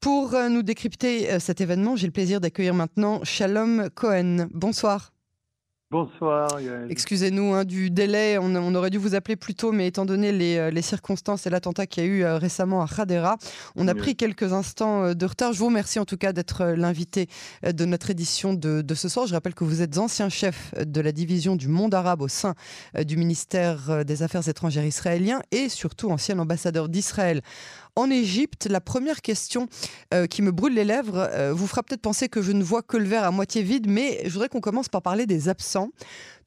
Pour euh, nous décrypter euh, cet événement, j'ai le plaisir d'accueillir maintenant Shalom Cohen. Bonsoir. Bonsoir. Excusez-nous hein, du délai, on, aurait dû vous appeler plus tôt, mais étant donné les, euh, circonstances et l'attentat qu'il y a eu euh, récemment à Khadera, on a pris quelques instants de retard. Je vous remercie en tout cas d'être l'invité de notre édition de, de, ce soir. Je rappelle que vous êtes ancien chef de la division du monde arabe au sein du ministère des Affaires étrangères israélien et surtout ancien ambassadeur d'Israël en Égypte. La première question euh, qui me brûle les lèvres euh, vous fera peut-être penser que je ne vois que le verre à moitié vide, mais je voudrais qu'on commence par parler des absents.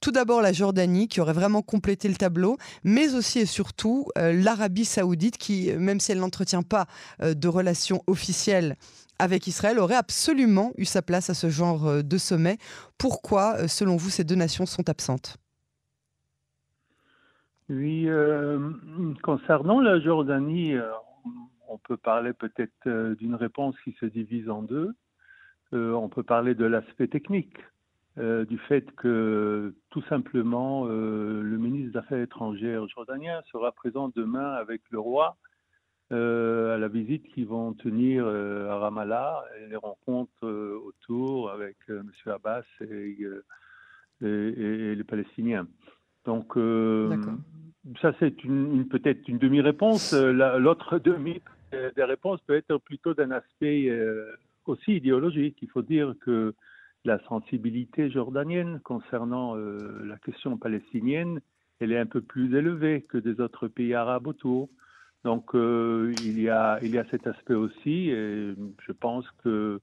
Tout d'abord la Jordanie qui aurait vraiment complété le tableau, mais aussi et surtout euh, l'Arabie saoudite qui, même si elle n'entretient pas de relations officielles avec Israël, aurait absolument eu sa place à ce genre de sommet. Pourquoi, selon vous, ces deux nations sont absentes? Oui, concernant la Jordanie, on peut parler peut-être euh, d'une réponse qui se divise en deux. Euh, on peut parler de l'aspect technique, euh, du fait que tout simplement le ministre des Affaires étrangères jordanien sera présent demain avec le roi à la visite qu'ils vont tenir à Ramallah et les rencontres autour avec M. Abbas et, les Palestiniens. Donc, ça, c'est une, peut-être une demi-réponse. L'autre demi euh, des réponses peut être plutôt d'un aspect euh, aussi idéologique. Il faut dire que la sensibilité jordanienne concernant euh, la question palestinienne, elle est un peu plus élevée que des autres pays arabes autour. Donc il, y a, il y a cet aspect aussi, et je pense que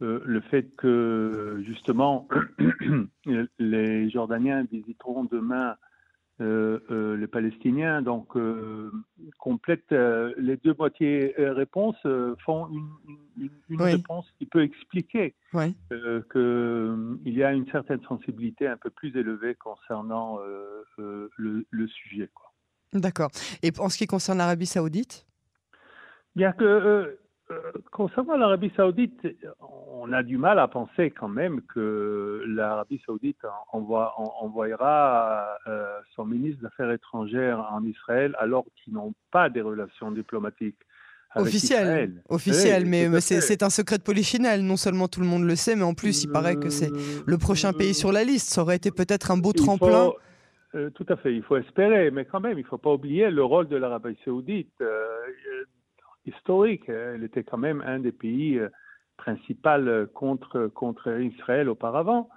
le fait que justement les Jordaniens visiteront demain euh, euh, les Palestiniens. Donc, euh, complète les deux moitiés réponses font une, réponse qui peut expliquer qu'il y a une certaine sensibilité un peu plus élevée concernant le, sujet. D'accord. Et en ce qui concerne l'Arabie Saoudite? Bien que euh, concernant l'Arabie saoudite, on a du mal à penser quand même que l'Arabie saoudite envoyera euh, son ministre des Affaires étrangères en Israël alors qu'ils n'ont pas des relations diplomatiques. Officielles, officiel, mais, c'est un secret de polichinelle. Non seulement tout le monde le sait, mais en plus, il paraît que c'est le prochain pays sur la liste. Ça aurait été peut-être un beau tremplin. Euh, tout à fait, il faut espérer, mais quand même, il ne faut pas oublier le rôle de l'Arabie saoudite historique. Elle était quand même un des pays euh, principaux euh, contre, contre Israël auparavant.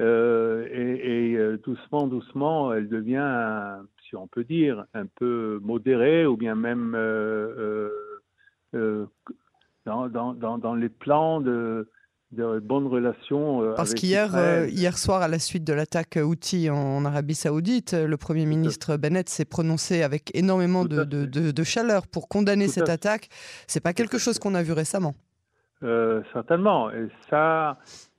Euh, et, doucement, doucement, elle devient, si on peut dire, un peu modérée ou bien même dans, dans, dans, les plans de, de bonnes relations. Euh, Parce qu'hier euh, hier soir, à la suite de l'attaque Houthi en, Arabie Saoudite, le Premier ministre Bennett s'est prononcé avec énormément de, de, chaleur pour condamner cette attaque. C'est pas quelque chose qu'on a vu récemment. Euh, certainement. Et ça,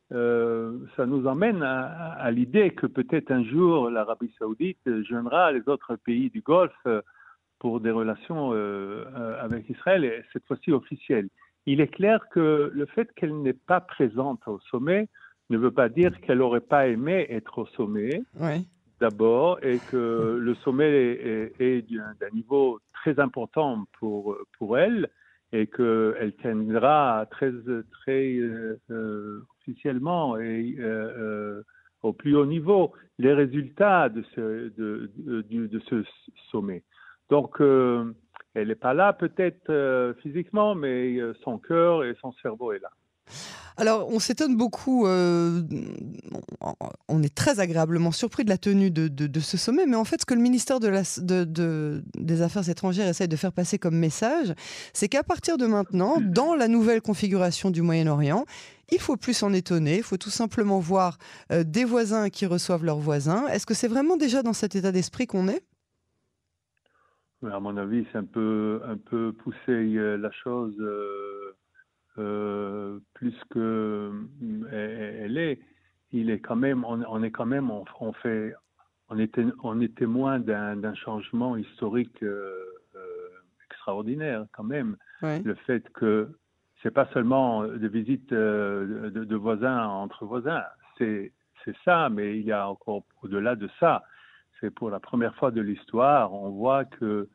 ça nous emmène à, l'idée que peut-être un jour l'Arabie saoudite joindra les autres pays du Golfe pour des relations avec Israël, et cette fois-ci officielles il est clair que le fait qu'elle n'est pas présente au sommet ne veut pas dire qu'elle n'aurait pas aimé être au sommet, d'abord, et que le sommet est, d'un niveau très important pour, pour elle, et qu'elle tiendra très, très euh, officiellement et euh, au plus haut niveau les résultats de ce, de, de, ce sommet. Donc, euh, elle n'est pas là peut-être euh, physiquement, mais euh, son cœur et son cerveau est là. Alors, on s'étonne beaucoup, euh, on est très agréablement surpris de la tenue de, ce sommet, mais en fait, ce que le ministère des Affaires étrangères essaye de faire passer comme message, c'est qu'à partir de maintenant, dans la nouvelle configuration du Moyen-Orient, il faut plus s'en étonner, il faut tout simplement voir des voisins qui reçoivent leurs voisins. Est-ce que c'est vraiment déjà dans cet état d'esprit qu'on est? À mon avis, c'est un peu, un peu pousser euh, la chose euh, euh, plus que elle est. Il est quand même, on, est quand même, on, fait, on est, on est témoin d'un changement historique extraordinaire quand même. Le fait que c'est pas seulement des visites de, de voisins entre voisins, c'est ça, mais il y a encore au-delà de ça c'est pour la première fois de l'histoire, on voit que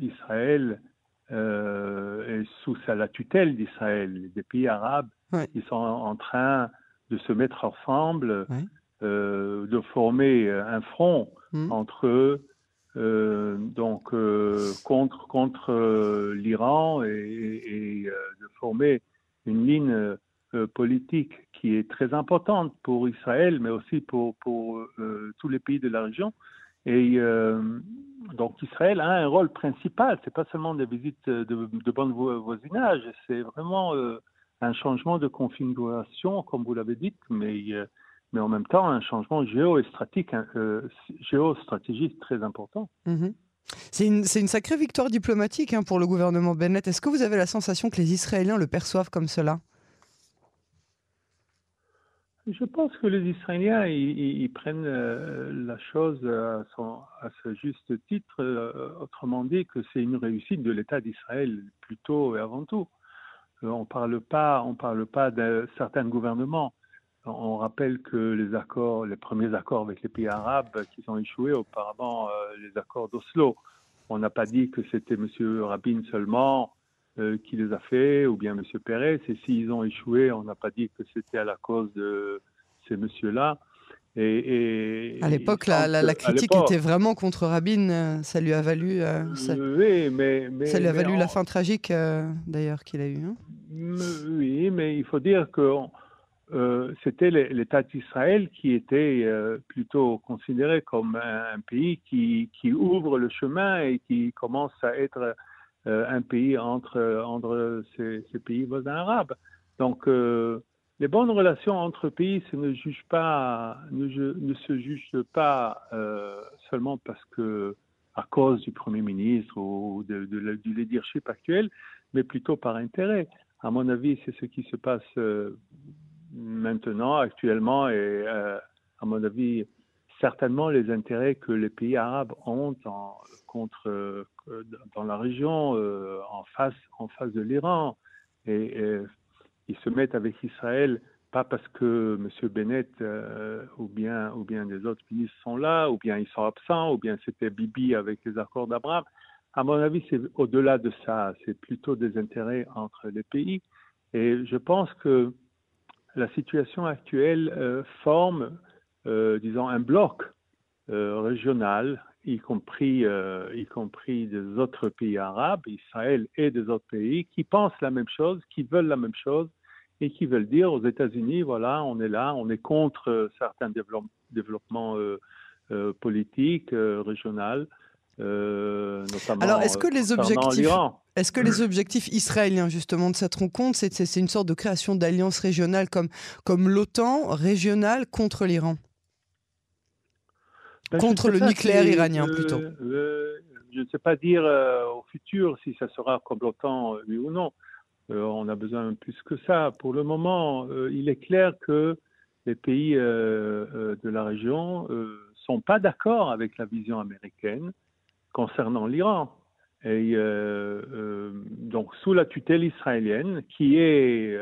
Israël euh, est sous la tutelle d'Israël. Des pays arabes, ils sont en train de se mettre ensemble, de former un front hmm. entre eux, donc contre contre l'Iran et, de former une ligne politique qui est très importante pour Israël, mais aussi pour, pour tous les pays de la région. Et euh, donc Israël a un rôle principal. C'est pas seulement des visites de, bon voisinage, c'est vraiment euh, un changement de configuration, comme vous l'avez dit, mais euh, mais en même temps un changement géostratégique, géostratégique très important. Mm-hmm. C'est une, une, sacrée victoire diplomatique hein, pour le gouvernement Bennett. Est-ce que vous avez la sensation que les Israéliens le perçoivent comme cela? Je pense que les Israéliens, ils, prennent euh, la chose à, ce juste titre, euh, autrement dit que c'est une réussite de l'État d'Israël plutôt et avant tout. Euh, on parle pas, on parle pas de certains gouvernements. On rappelle que les accords, les premiers accords avec les pays arabes qui ont échoué auparavant, les accords d'Oslo, on n'a pas dit que c'était M. Rabin seulement qui les a fait, ou bien M. Pérez. Et s'ils ont échoué, on n'a pas dit que c'était à la cause de ces messieurs-là. Et, à l'époque, la, la, critique était vraiment contre Rabin. Euh, ça lui a valu, euh, ça, oui, mais, ça lui a valu la fin tragique, d'ailleurs, qu'il a eue. Hein. Oui, mais il faut dire que c'était l'État d'Israël qui était plutôt considéré comme un, un, pays qui, qui, ouvre le chemin et qui commence à être euh, un pays entre, entre ces, pays voisins arabes. Donc, euh, les bonnes relations entre pays ne, juge pas, ne, se jugent pas euh, seulement parce que à cause du Premier ministre ou du leadership actuel, mais plutôt par intérêt. À mon avis, c'est ce qui se passe maintenant, actuellement, et à mon avis, certainement les intérêts que les pays arabes ont contre, euh, dans la région, euh, en, face, en face de l'Iran. Et, ils se mettent avec Israël, pas parce que M. Bennett euh, ou, bien, ou bien des autres ministres sont là, ou bien ils sont absents, ou bien c'était Bibi avec les accords d'Abraham. À mon avis, c'est au-delà de ça. C'est plutôt des intérêts entre les pays. Et je pense que la situation actuelle forme disons, un bloc euh, régional, y compris, euh, y compris des autres pays arabes, Israël et des autres pays, qui pensent la même chose, qui veulent la même chose et qui veulent dire aux États-Unis, voilà, on est là, on est contre certains développements politiques, régionaux. Euh, notamment Alors, est-ce que les objectifs, est-ce que les objectifs israéliens justement de cette rencontre, c'est une sorte de création d'alliances régionales comme comme l'OTAN régionale contre l'Iran? Ben, Contre le nucléaire iranien, plutôt. je ne sais pas dire euh, au futur si ça sera comme l'OTAN, oui ou non. Euh, on a besoin plus que ça. Pour le moment, euh, il est clair que les pays de la région ne sont pas d'accord avec la vision américaine concernant l'Iran. Et donc, sous la tutelle israélienne, qui est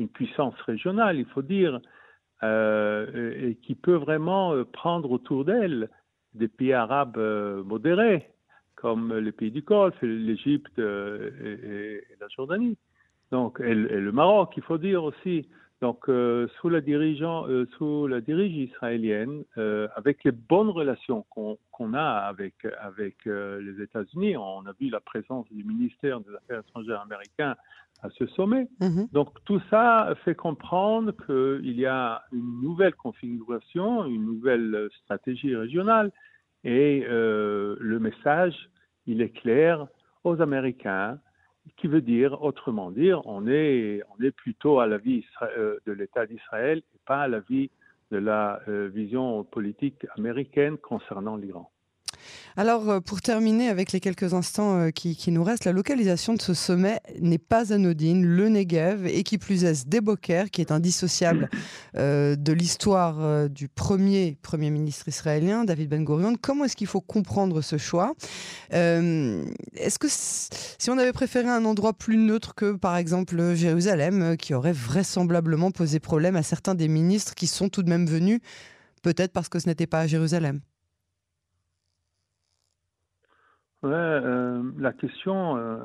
une puissance régionale, il faut dire, euh, et qui peut vraiment euh, prendre autour d'elle des pays arabes euh, modérés, comme les pays du Golfe, l'Égypte et, la Jordanie. Donc, et, le Maroc, il faut dire aussi. Donc, sous, la dirigeant, sous la dirige israélienne, avec les bonnes relations qu'on a avec, avec les États-Unis, on a vu la présence du ministère des Affaires étrangères américain à ce sommet. Mhm. Donc tout ça fait comprendre qu'il y a une nouvelle configuration, une nouvelle stratégie régionale et euh, le message, il est clair aux Américains, qui veut dire, autrement dire, on est, plutôt à la vie euh, de l'État d'Israël et pas à la vie de la euh, vision politique américaine concernant l'Iran. Alors, euh, pour terminer avec les quelques instants euh, qui, nous restent, la localisation de ce sommet n'est pas anodine. Le Negev, et qui plus est Deboker, qui est indissociable euh, de l'histoire du premier Premier ministre israélien, David Ben Gurion. Comment est-ce qu'il faut comprendre ce choix? Est-ce que si on avait préféré un endroit plus neutre que, par exemple, Jérusalem, qui aurait vraisemblablement posé problème à certains des ministres qui sont tout de même venus, peut-être parce que ce n'était pas à Jérusalem? Ouais, euh, la question, euh,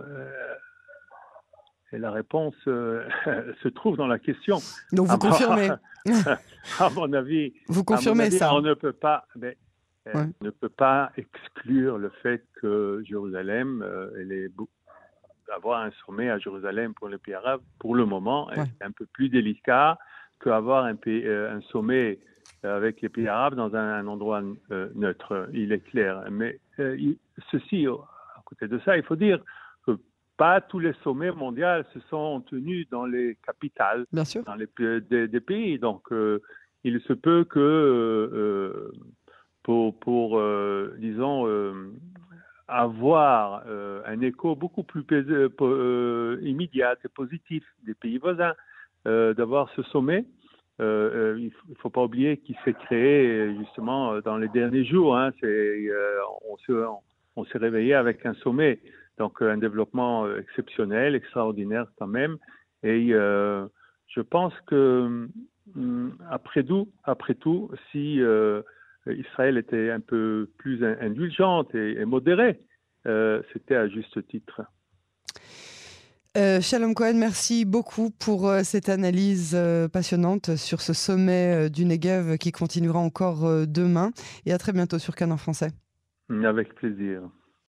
Et la réponse se trouve dans la question. Donc vous confirmez. À mon avis, vous confirmez ça. On ne peut pas, mais, ne peut pas exclure le fait que Jérusalem, elle est avoir un sommet à Jérusalem pour les pays arabes, pour le moment, est un peu plus délicat qu'avoir un, un sommet avec les pays arabes dans un, endroit euh, neutre, il est clair. Mais euh, ceci, à côté de ça, il faut dire que pas tous les sommets mondiaux se sont tenus dans les capitales, Bien sûr. dans les des, pays. Donc, euh, il se peut que pour, pour disons, avoir un écho beaucoup plus immédiat et positif des pays voisins, d'avoir ce sommet euh, euh, il ne faut pas oublier qu'il s'est créé justement dans les derniers jours. Hein, euh, on s'est réveillé avec un sommet, donc un développement exceptionnel, extraordinaire quand même. Et je pense que hum, après tout, après tout, si Israël était un peu plus indulgente et modérée, c'était à juste titre. Euh, Shalom Cohen, merci beaucoup pour euh, cette analyse euh, passionnante sur ce sommet du Negev qui continuera encore demain. Et à très bientôt sur Canon Français. Avec plaisir.